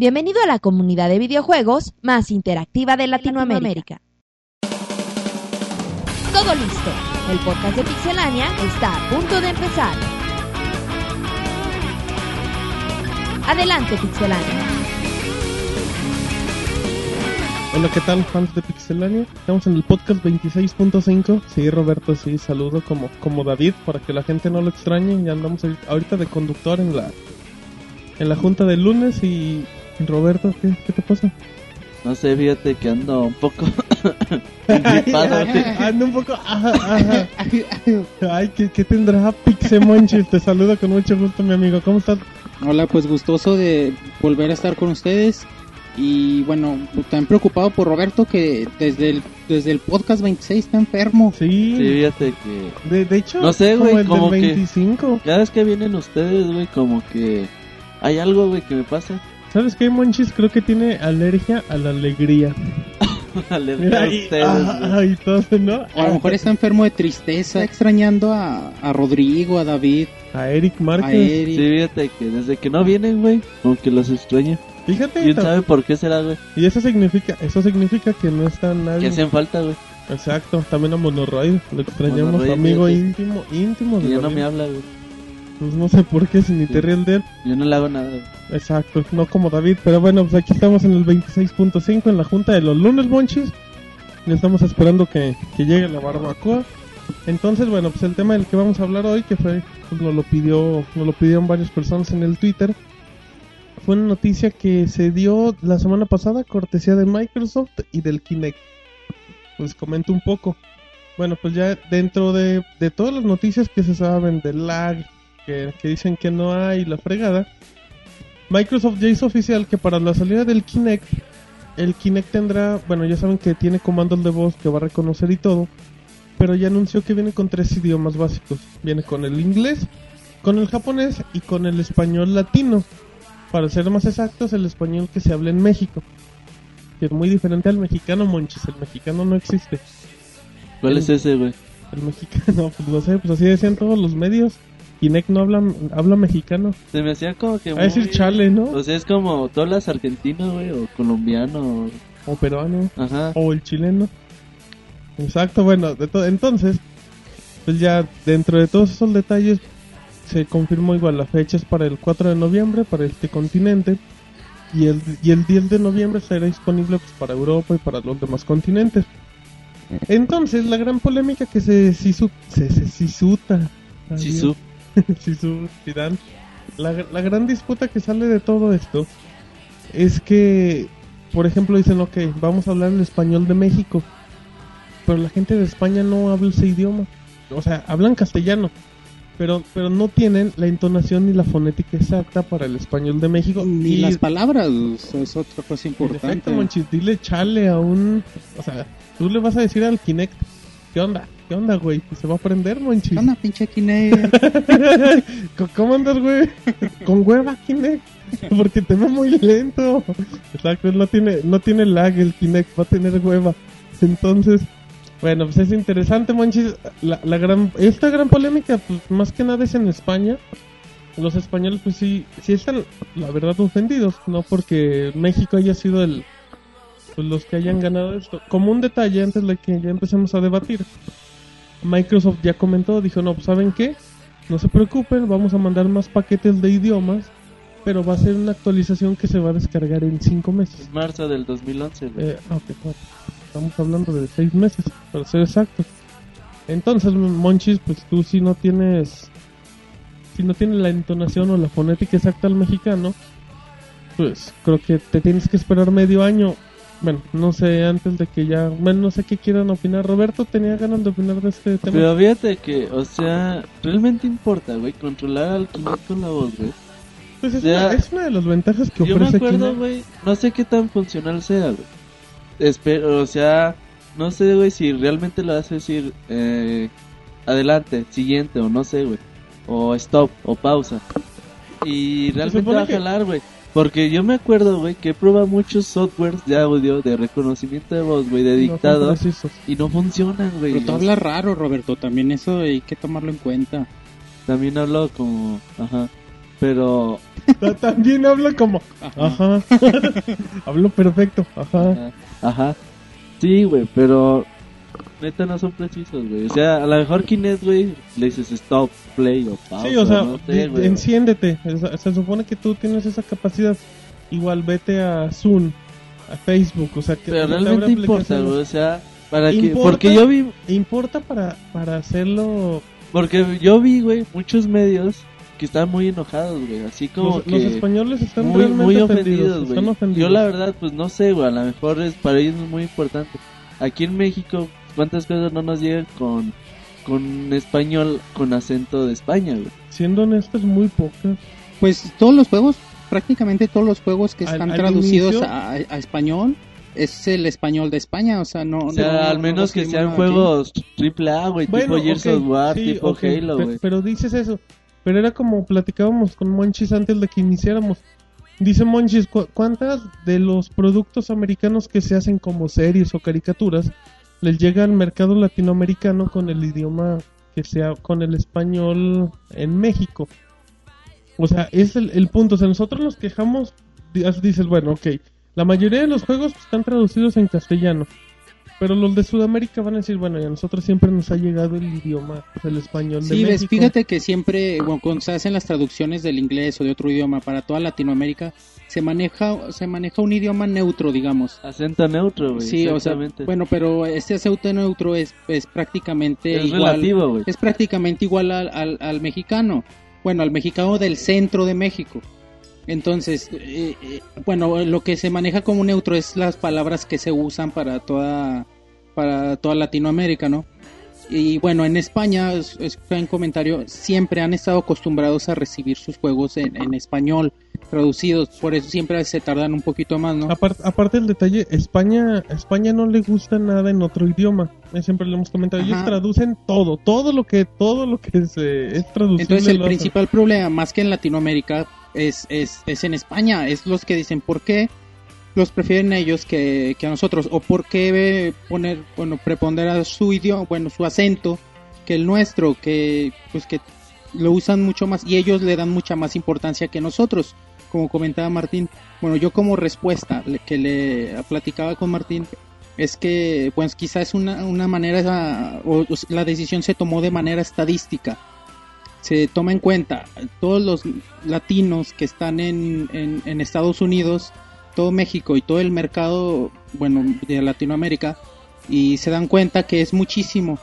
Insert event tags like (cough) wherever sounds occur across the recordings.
Bienvenido a la comunidad de videojuegos más interactiva de Latinoamérica. Todo listo. El podcast de Pixelania está a punto de empezar. Adelante, Pixelania. Hola, ¿qué tal, fans de Pixelania? Estamos en el podcast 26.5. Sí, Roberto, sí, saludo como, como David para que la gente no lo extrañe. Ya andamos ahorita de conductor en la en la junta del lunes y Roberto, ¿qué, qué te pasa? No sé, fíjate que ando un poco (laughs) ando un poco Ay, ¿qué, qué tendrá Pixemonchis? Te saludo con mucho gusto, mi amigo. ¿Cómo estás? Hola, pues gustoso de volver a estar con ustedes. Y bueno, también preocupado por Roberto que desde el, desde el podcast 26 está enfermo. Sí. Sí, fíjate que... De, de hecho, No sé, güey, como como el que- del 25. Cada vez que vienen ustedes, güey, como que... Hay algo, güey, que me pasa. ¿Sabes qué, Monchis? Creo que tiene alergia a la alegría. (laughs) Mira, a ustedes, ah, y todo, ¿no? O a lo mejor está enfermo de tristeza, extrañando a, a Rodrigo, a David, A Eric a Márquez. Eric. Sí, fíjate que desde que no vienen, güey, como que los extraño. Fíjate, ¿Quién sabe por qué será, güey? y eso significa, eso significa que no está Que nadie. hacen falta, güey. Exacto, también a Monoroid, lo extrañamos, amigo íntimo, íntimo de Y ya no me habla, güey. Pues no sé por qué, si ni te Sí. ríes de él. Yo no le hago nada. Exacto, no como David, pero bueno, pues aquí estamos en el 26.5 en la junta de los lunes, Monchis. Y estamos esperando que, que llegue la barbacoa. Entonces, bueno, pues el tema del que vamos a hablar hoy, que fue, pues nos lo pidió, nos lo pidieron varias personas en el Twitter, fue una noticia que se dio la semana pasada, cortesía de Microsoft y del Kinect. Pues comento un poco. Bueno, pues ya dentro de, de todas las noticias que se saben del lag, que, que dicen que no hay, la fregada, Microsoft ya hizo oficial que para la salida del Kinect, el Kinect tendrá, bueno, ya saben que tiene comandos de voz que va a reconocer y todo, pero ya anunció que viene con tres idiomas básicos. Viene con el inglés, con el japonés y con el español latino. Para ser más exactos, el español que se habla en México. Que es muy diferente al mexicano, monchis. El mexicano no existe. ¿Cuál es ese, güey? El mexicano, (laughs) pues no sé, pues así decían todos los medios. Kinect no habla, habla mexicano. Se me hacía como que A decir muy- chale, ¿no? O sea, es como todas las argentinas, güey, o colombiano. O peruano. Ajá. o el chileno. Exacto, bueno, de to- entonces, pues ya dentro de todos esos detalles se confirmó igual la fecha es para el 4 de noviembre para este continente y el, y el 10 de noviembre será disponible pues, para Europa y para los demás continentes. Entonces, la gran polémica que se sisu, se, se sisuta. (laughs) Sisu. Zidane. La, la gran disputa que sale de todo esto es que, por ejemplo, dicen, ok, vamos a hablar el español de México, pero la gente de España no habla ese idioma. O sea, hablan castellano, pero, pero no tienen la entonación ni la fonética exacta para el español de México. Ni y las palabras, es otra cosa importante. efecto, Monchis, dile chale a un... O sea, tú le vas a decir al Kinect, ¿qué onda? ¿Qué onda, güey? Se va a aprender, Monchis. ¿Qué onda, pinche Kinect? (laughs) ¿Cómo- ¿Cómo andas, güey? Con hueva, Kinect. Porque te va muy lento. Exacto, no tiene, no tiene lag el Kinect, va a tener hueva. Entonces, bueno, pues es interesante, Monchis. La, la gran, esta gran polémica, pues más que nada es en España. Los españoles, pues sí, sí están, la verdad, ofendidos. No porque México haya sido el, pues los que hayan ganado esto. Como un detalle antes de que ya empecemos a debatir. Microsoft ya comentó, dijo, no, pues ¿saben qué? No se preocupen, vamos a mandar más paquetes de idiomas, pero va a ser una actualización que se va a descargar en 5 meses. Es marzo del 2011, güey. Eh, ah, ok, bueno, estamos hablando de 6 meses, para ser exactos. Entonces, Monchis, pues tú si no tienes, si no tienes la entonación o la fonética exacta al mexicano, pues creo que te tienes que esperar medio año. Bueno, no sé, antes de que ya, bueno, no sé qué quieran opinar. Roberto tenía ganas de opinar de este tema. Pero fíjate que, o sea, realmente importa, güey, controlar al Kinect con la voz, güey. Pues es, una, es una de las ventajas que Yo me ofrece acuerdo, güey, no sé qué tan funcional sea, güey. Espero, o sea, no sé, güey, si realmente lo hace decir, eh, adelante, siguiente, o no sé, güey. O stop, o pausa. Y realmente va a jalar, güey. Porque yo me acuerdo, güey, que he probado muchos softwares de audio, de reconocimiento de voz, güey, de No dictado, precisos. y no funcionan, güey. Pero tú hablas raro, Roberto, también eso hay que tomarlo en cuenta. También hablo como, ajá. Pero, Ta- También hablo como, ajá. (laughs) hablo perfecto, ajá. ajá, ajá. Sí, güey, pero neta no son precisos, güey. O sea, a lo mejor Kinect, güey, le dices stop, play o pausa. Sí, o sea, no sé, di- güey. enciéndete. Se supone que tú tienes esa capacidad. Igual vete a Zoom, a Facebook, o sea, que Pero realmente importa, güey, o sea, para que, porque yo vi, Importa para, para hacerlo. porque yo vi, güey, muchos medios que están muy enojados, güey, así como Los, que los españoles están muy, realmente muy ofendidos. güey. Yo la verdad, pues no sé, güey, a lo mejor es para ellos es muy importante. Aquí en México, ¿cuántas cosas no nos llegan con con español con acento de España, güey? Siendo honestos, muy pocas. Pues todos los juegos, prácticamente todos los juegos que están al traducidos a, a español es el español de España, o sea, no... O sea, no- al no menos que sean juegos triple A, güey, Bueno, tipo Gears ok, of War, sí, tipo Halo, güey. Pero dices eso. Pero era como platicábamos con Monchis antes de que iniciáramos. Dice Monchis, ¿cu- ¿cuántas de los productos americanos que se hacen como series o caricaturas les llega al mercado latinoamericano con el idioma que sea, con el español en México? O sea, es el, el punto. O sea, nosotros nos quejamos, di- dices, bueno, ok, la mayoría de los juegos están traducidos en castellano. Pero los de Sudamérica van a decir, bueno, y a nosotros siempre nos ha llegado el idioma, pues, el español de Sí, ves, México. fíjate que siempre, bueno, cuando se hacen las traducciones del inglés o de otro idioma para toda Latinoamérica, se maneja, se maneja un idioma neutro, digamos. Acento neutro, güey. Sí, o sea, exactamente. bueno, pero este acento neutro es, es prácticamente es igual. relativo. Es prácticamente igual al, al, al mexicano. Bueno, al mexicano del centro de México. Entonces, eh, eh, bueno, lo que se maneja como neutro es las palabras que se usan para toda, para toda Latinoamérica, ¿no? Y bueno, en España, es, en comentario, siempre han estado acostumbrados a recibir sus juegos en, en español traducidos, por eso siempre se tardan un poquito más, ¿no? Apar- aparte del detalle, España, España no le gusta nada en otro idioma. Siempre le hemos comentado, ellos traducen todo, todo lo que, todo lo que se es traducible. Entonces el lo principal problema, más que en Latinoamérica, es, es, es en España. Es los que dicen por qué los prefieren ellos que, que a nosotros. O por qué poner, bueno, preponderar su idioma, bueno, su acento que el nuestro, que pues que lo usan mucho más y ellos le dan mucha más importancia que nosotros. Como comentaba Martín, bueno, yo como respuesta que le platicaba con Martín es que pues quizás una, una manera o la decisión se tomó de manera estadística se toma en cuenta todos los latinos que están en, Estados Unidos, todo México y todo el mercado, bueno, de Latinoamérica, y se dan cuenta que es muchísimo.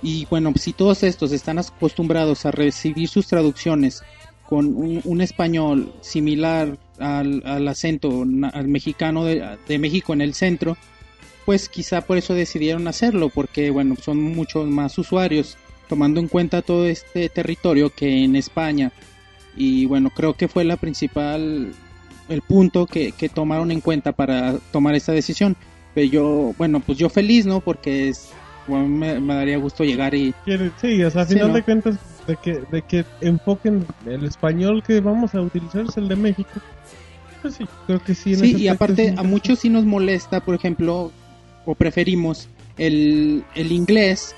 Y bueno, si todos estos están acostumbrados a recibir sus traducciones con un, español similar al, al acento al mexicano de, de México en el centro, pues quizá por eso decidieron hacerlo, porque bueno, son muchos más usuarios tomando en cuenta todo este territorio que en España y bueno creo que fue la principal el punto que, que tomaron en cuenta para tomar esta decisión pero yo bueno pues yo feliz no porque es bueno, me, me daría gusto llegar y Sí, o sea, a Sí, final ¿no? de cuentas, de que, de que enfoquen el español que vamos a utilizar es el de México. Pues sí, creo que sí. en sí y aparte a muchos sí nos molesta por ejemplo o preferimos el, el inglés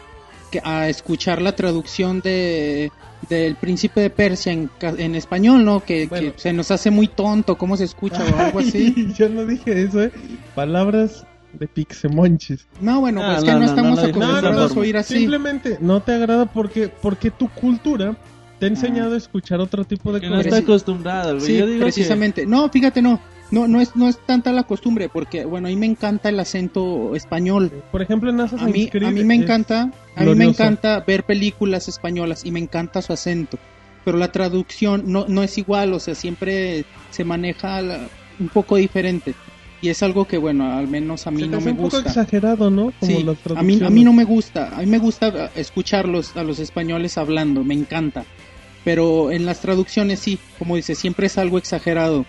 a escuchar la traducción de del príncipe de Persia en, ca- en español, ¿no? Que, Bueno. que se nos hace muy tonto cómo se escucha o algo así. Yo no dije eso, ¿eh? Palabras de pixemonchis. No, bueno, Ah, pues no, que no, no, estamos no esa acostumbrados a oír así. Simplemente no te agrada porque, porque tu cultura te ha enseñado a escuchar otro tipo de Que no cosas. está acostumbrado, güey. Sí, Yo digo precisamente. No, fíjate, no. No, no es, no es tanta la costumbre, porque, bueno, a mí me encanta el acento español. Por ejemplo, en A mí, Creed a mí me es- encanta, a mí me encanta ver películas españolas y me encanta su acento. Pero la traducción no, no es igual, o sea, siempre se maneja la- un poco diferente. Y es algo que, bueno, al menos a mí se no me un poco gusta. exagerado, ¿no? Como Sí, a mí, a mí no me gusta, a mí me gusta escucharlos a los españoles hablando, me encanta. Pero en las traducciones sí, como dice, siempre es algo exagerado.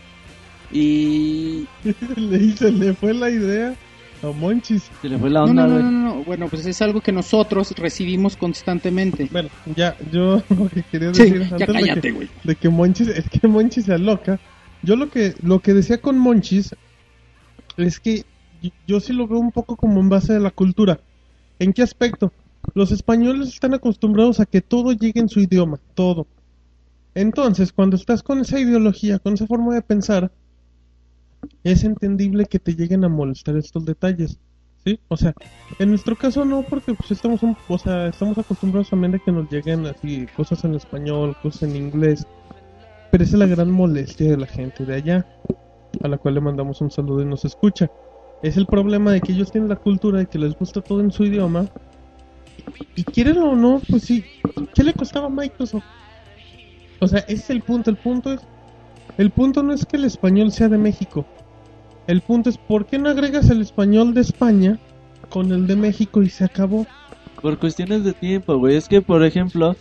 Y... (laughs) le, hice- le fue la idea a Monchis. Se le fue la No, onda, no, no, güey. no, no, bueno, pues es algo que nosotros recibimos constantemente. Bueno, ya, yo (laughs) lo que quería Sí, decir ya antes de cállate, que, güey. de que Monchis, (laughs) es que Monchis se aloca. Yo lo que, lo que decía con Monchis es que yo sí lo veo un poco como en base a la cultura. ¿En qué aspecto? Los españoles están acostumbrados a que todo llegue en su idioma, todo. Entonces, cuando estás con esa ideología, con esa forma de pensar, es entendible que te lleguen a molestar estos detalles. ¿Sí? O sea, en nuestro caso no, porque pues estamos, un- o sea, estamos acostumbrados también a que nos lleguen así cosas en español, cosas en inglés. Pero esa es la gran molestia de la gente de allá, a la cual le mandamos un saludo y nos escucha. Es el problema de que ellos tienen la cultura de que les gusta todo en su idioma. Y quieren o no, pues sí, ¿qué le costaba a Microsoft? O sea, ese es el punto. El punto es. El punto no es que el español sea de México. El punto es ¿por qué no agregas el español de España con el de México y se acabó? Por cuestiones de tiempo, güey. Es que, por ejemplo,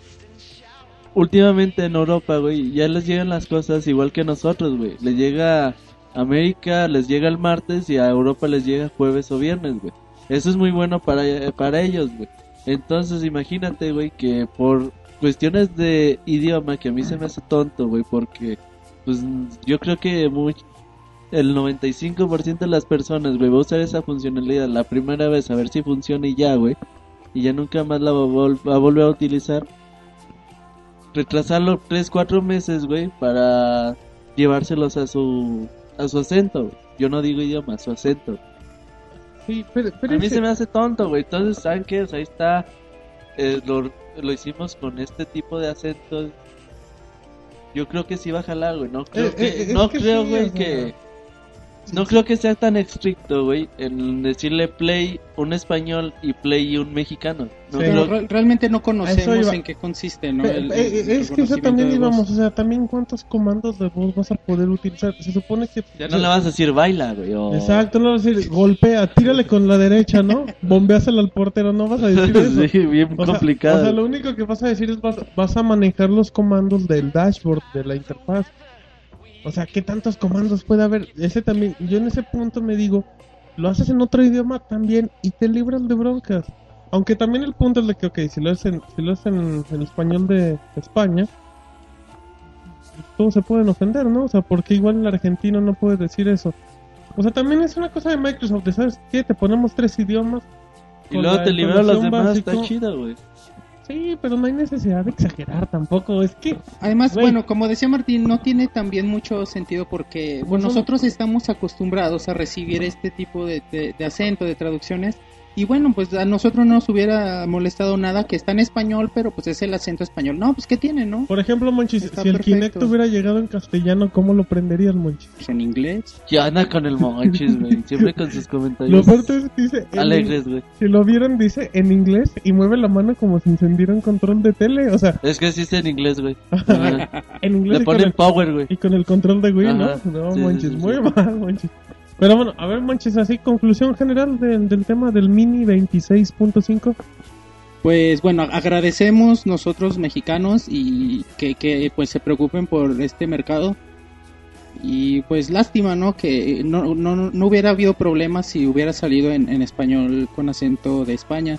últimamente en Europa, güey, ya les llegan las cosas igual que nosotros, güey. Les llega América, les llega el martes y a Europa les llega jueves o viernes, güey. Eso es muy bueno para, para ellos, güey. Entonces, imagínate, güey, que por cuestiones de idioma, que a mí se me hace tonto, güey, porque, pues, yo creo que muy, el 95% de las personas, güey, va a usar esa funcionalidad la primera vez a ver si funciona y ya, güey. Y ya nunca más la va a, vol- va a volver a utilizar. Retrasarlo 3, 4 meses, güey, para llevárselos a su, a su acento. güey. Yo no digo idioma, a su acento. Sí, pero, pero A mí ese- se me hace tonto, güey. Entonces, ¿saben qué? O sea, ahí está. eh, lo, lo hicimos con este tipo de acentos. Yo creo que sí va a jalar, güey. No creo Eh, que, eh, no que creo, sí, güey, que. No creo que sea tan estricto, güey, en decirle play un español y play un mexicano. No Sí. Pero creo- realmente no conocemos iba. en qué consiste, ¿no? El- el es que eso también íbamos, o sea, también cuántos comandos de voz vas a poder utilizar. Se supone que... ya no le vas a decir baila, güey. o- Exacto, no vas a decir golpea, tírale con la derecha, ¿no? Bombeásela al portero, no vas a decir (laughs) eso. sí, bien O sea, complicado. o sea, lo único que vas a decir es vas, vas a manejar los comandos del dashboard, de la interfaz. O sea, ¿qué tantos comandos puede haber? Ese también, yo en ese punto me digo, lo haces en otro idioma también y te libras de broncas. Aunque también el punto es de que, ok, si lo haces en, si lo haces en, en español de España, todos se pueden ofender, ¿no? O sea, porque igual el argentino no puede decir eso. O sea, también es una cosa de Microsoft, de, ¿sabes qué? Te ponemos tres idiomas. y luego te liberan los demás, básico. está chido, güey. Sí, pero no hay necesidad de exagerar tampoco. Es que Además, bueno, como decía Martín, no tiene también mucho sentido porque bueno, nosotros estamos acostumbrados a recibir este tipo de, de- de acento, de traducciones. Y bueno, pues a nosotros no nos hubiera molestado nada que está en español, pero pues es el acento español. No, pues ¿qué tiene, no? Por ejemplo, Monchis, Está si el perfecto. Kinect hubiera llegado en castellano, ¿cómo lo prenderías, Monchis? Pues en inglés. Ya anda con el monchis, güey. Siempre con sus Lo comentarios es que dice, alegres, güey. si lo vieron, dice en inglés y mueve la mano como si encendiera un control de tele. O sea, Es que sí está en inglés, güey. (laughs) En inglés Le ponen el, power, güey. y con el control de Wii, Ajá, ¿no? No, sí, sí, Monchis, sí, muy sí. mal, Monchis. Pero bueno, a ver, Monchis, así, conclusión general del- del tema del Mini 26.5. Pues bueno, agradecemos nosotros mexicanos y que, que pues se preocupen por este mercado. Y pues lástima, ¿no? Que no, no, no hubiera habido problemas si hubiera salido en, en español con acento de España.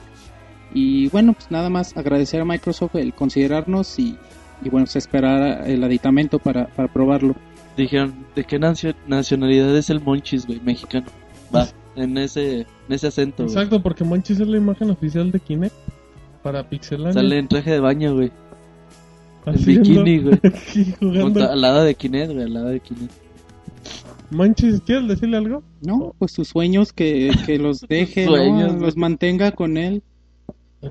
Y bueno, pues nada más agradecer a Microsoft el considerarnos y, y bueno, pues esperar el aditamento para, para probarlo. Dijeron, ¿de qué nacio- nacionalidad es el monchis, güey? Mexicano. Va, en ese, en ese acento. Exacto, porque Monchis es la imagen oficial de Kinect para Pixelania. Sale en traje de baño, güey. En bikini, (laughs) güey. al lado de Kinect, güey, al lado de Kinect. Monchis, ¿quieres decirle algo? No, pues sus sueños que, que los (laughs) deje, ¿no? Sueños, los mantenga con él.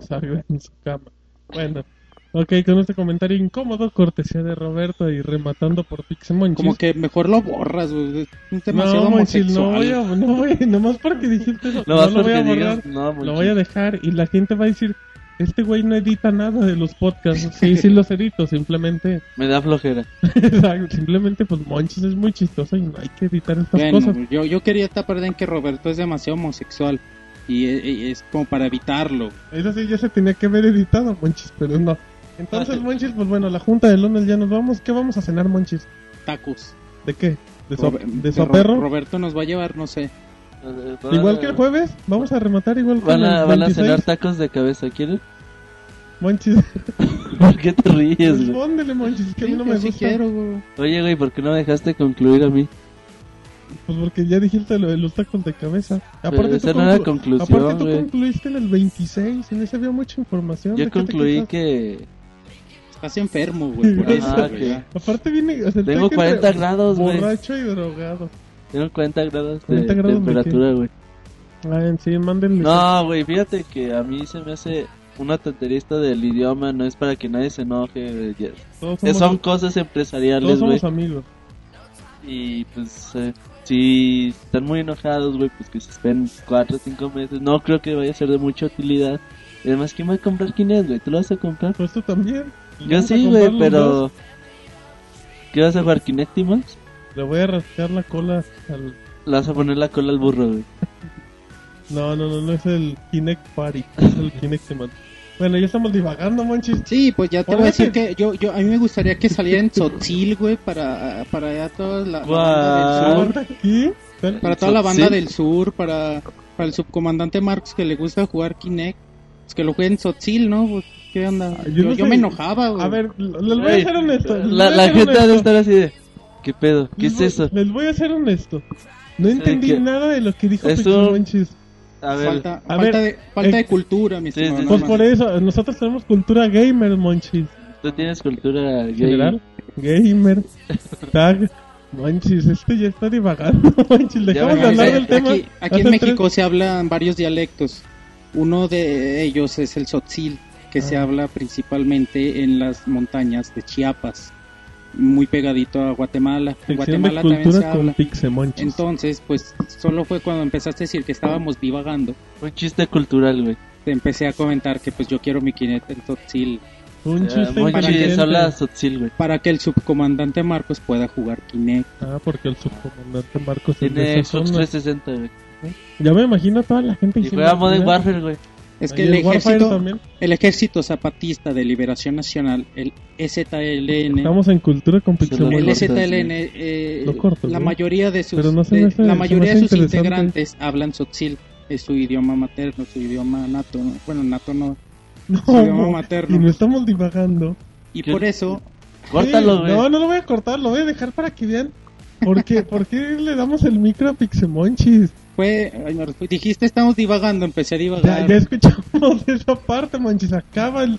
Salga en su cama. Bueno, ok, con este comentario incómodo, cortesía de Roberto y rematando por Pixemonchis. Como que mejor lo borras, güey. Es demasiado no, Monchis, no voy a, no voy, (laughs) nomás porque dijiste eso, No no, lo voy a borrar, digas, no, lo voy a dejar y la gente va a decir, este güey no edita nada de los podcasts. Sí, sí los edito, simplemente, (laughs) Me da flojera. Exacto, simplemente pues Monchis es muy chistoso y no hay que editar estas Bueno, cosas. yo, yo quería tapar en que Roberto es demasiado homosexual. Y e- e- es como para evitarlo. Eso sí ya se tenía que haber editado, Monchis, pero no. Entonces, Monchis, pues bueno, la junta de lunes ya nos vamos. ¿Qué vamos a cenar, Monchis? Tacos. ¿De qué? ¿De, so Robe- de Ro- soperro? Roberto nos va a llevar, no sé. Igual que el jueves, vamos a rematar igual que Van a, el van a 26. cenar tacos de cabeza, ¿quieren? Monchis, (laughs) ¿Por qué te ríes, güey? respóndele, Monchis, es que a mí no me sí gusta. quiero, güey. Oye, güey, ¿por qué no me dejaste concluir a mí? Pues porque ya dijiste lo de los tacos de cabeza. Aparte, esa tú, no era conclu- conclusión, aparte tú güey. concluiste en el 26, en ese había mucha información. ¿de Yo concluí que Estás enfermo, güey, por (laughs) eso, Ah, güey. Aparte viene... o sea, Tengo tanque 40 entre grados, güey. Borracho y drogado. Tengo 40 grados de 40 grados de temperatura, güey. Ah, sí, mándenle. No, güey, fíjate que a mí se me hace una tontería esto del idioma, no es para que nadie se enoje, güey, Todos Son cosas todos empresariales, güey. somos amigos. Y pues, eh, si están muy enojados, güey, pues que se esperen 4 o 5 meses. No creo que vaya a ser de mucha utilidad. Y además, ¿quién va a comprar Kinect, güey? ¿Tú lo vas a comprar? Pues tú también. Yo sí, güey, pero. ¿Qué vas a jugar, Kinectimals? Le voy a rascar la cola al... Le vas a poner la cola al burro, güey. No, no, no, no es el Kinect Party, es el (laughs) Kinect Man. Bueno, ya estamos divagando, manches. Sí, pues ya te voy a decir que yo, yo, a mí me gustaría que saliera en Tzotzil, güey, para, para ya toda la, la banda del sur. Para toda la banda del sur, para, para el subcomandante Marx que le gusta jugar Kinect. Pues que lo juegue en Tzotzil, ¿no? ¿Qué onda? Ah, yo Yo, no yo sé. me enojaba, güey. A ver, les voy a ser honesto. La, la ser gente honesto. debe estar así de. ¿Qué pedo? ¿Qué Les es voy- eso? Les voy a ser honesto. No entendí que- nada de lo que dijo Es Pixel un- Manches. A ver, falta, a falta, ver, de, falta eh, de cultura, mi sí, estimado. sí, Pues no por eso, nosotros tenemos cultura gamer, Monchis. tú tienes cultura gay. General, gamer, tag. Manchis, este ya está divagando, (laughs) Manchis. Dejamos de hablar del tema. Aquí, aquí en México tres- se hablan varios dialectos. Uno de ellos es el Tzotzil, que se Ah. habla principalmente en las montañas de Chiapas, muy pegadito a Guatemala. En Guatemala también se habla. Entonces, pues solo fue cuando empezaste a decir que estábamos divagando. Un chiste cultural, güey. Te empecé a comentar que pues yo quiero mi Kinect en Tzotzil Un Eh, chiste habla Sotzil, güey. para que el subcomandante Marcos pueda jugar Kinect. Ah, porque el subcomandante Marcos Tiene Xbox zona. 360, güey. Ya me imagino a toda la gente Y juega Modern "Mira, Warfare, güey. Es que el ejército, también. el ejército zapatista de liberación nacional, el EZLN, Estamos en cultura con El güey. eh, corto, la mayoría de sus, Pero no se de- me hace- la mayoría de sus integrantes hablan Tzotzil, es su idioma materno, su idioma nato, ¿no? bueno, nato no, No, su idioma y materno. no estamos divagando. Y ¿Qué? por eso, Córtalo, Sí. No, no lo voy a cortar, lo voy a dejar para que vean. ¿Por qué, ¿Por qué le damos el micro a Pixemonchis? Fue, ay, me resp- dijiste estamos divagando, empecé a Ya, divagar. ya escuchamos (laughs) esa parte, Monchis. Acaba el.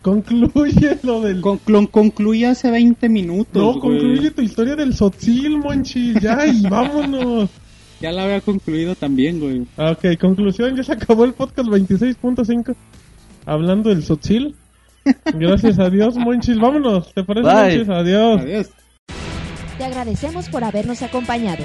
Concluye (laughs) lo del. Con- con- concluí hace 20 minutos, no, güey. concluye tu historia del Sotzil, Monchis. Ya, y (laughs) vámonos. Ya la había concluido también, güey. Ah, Ok, conclusión, ya se acabó el podcast 26.5 hablando del Sotzil. Gracias a Dios, Monchis. Vámonos, ¿te parece, Bye. Monchis? Adiós. Adiós. Te agradecemos por habernos acompañado.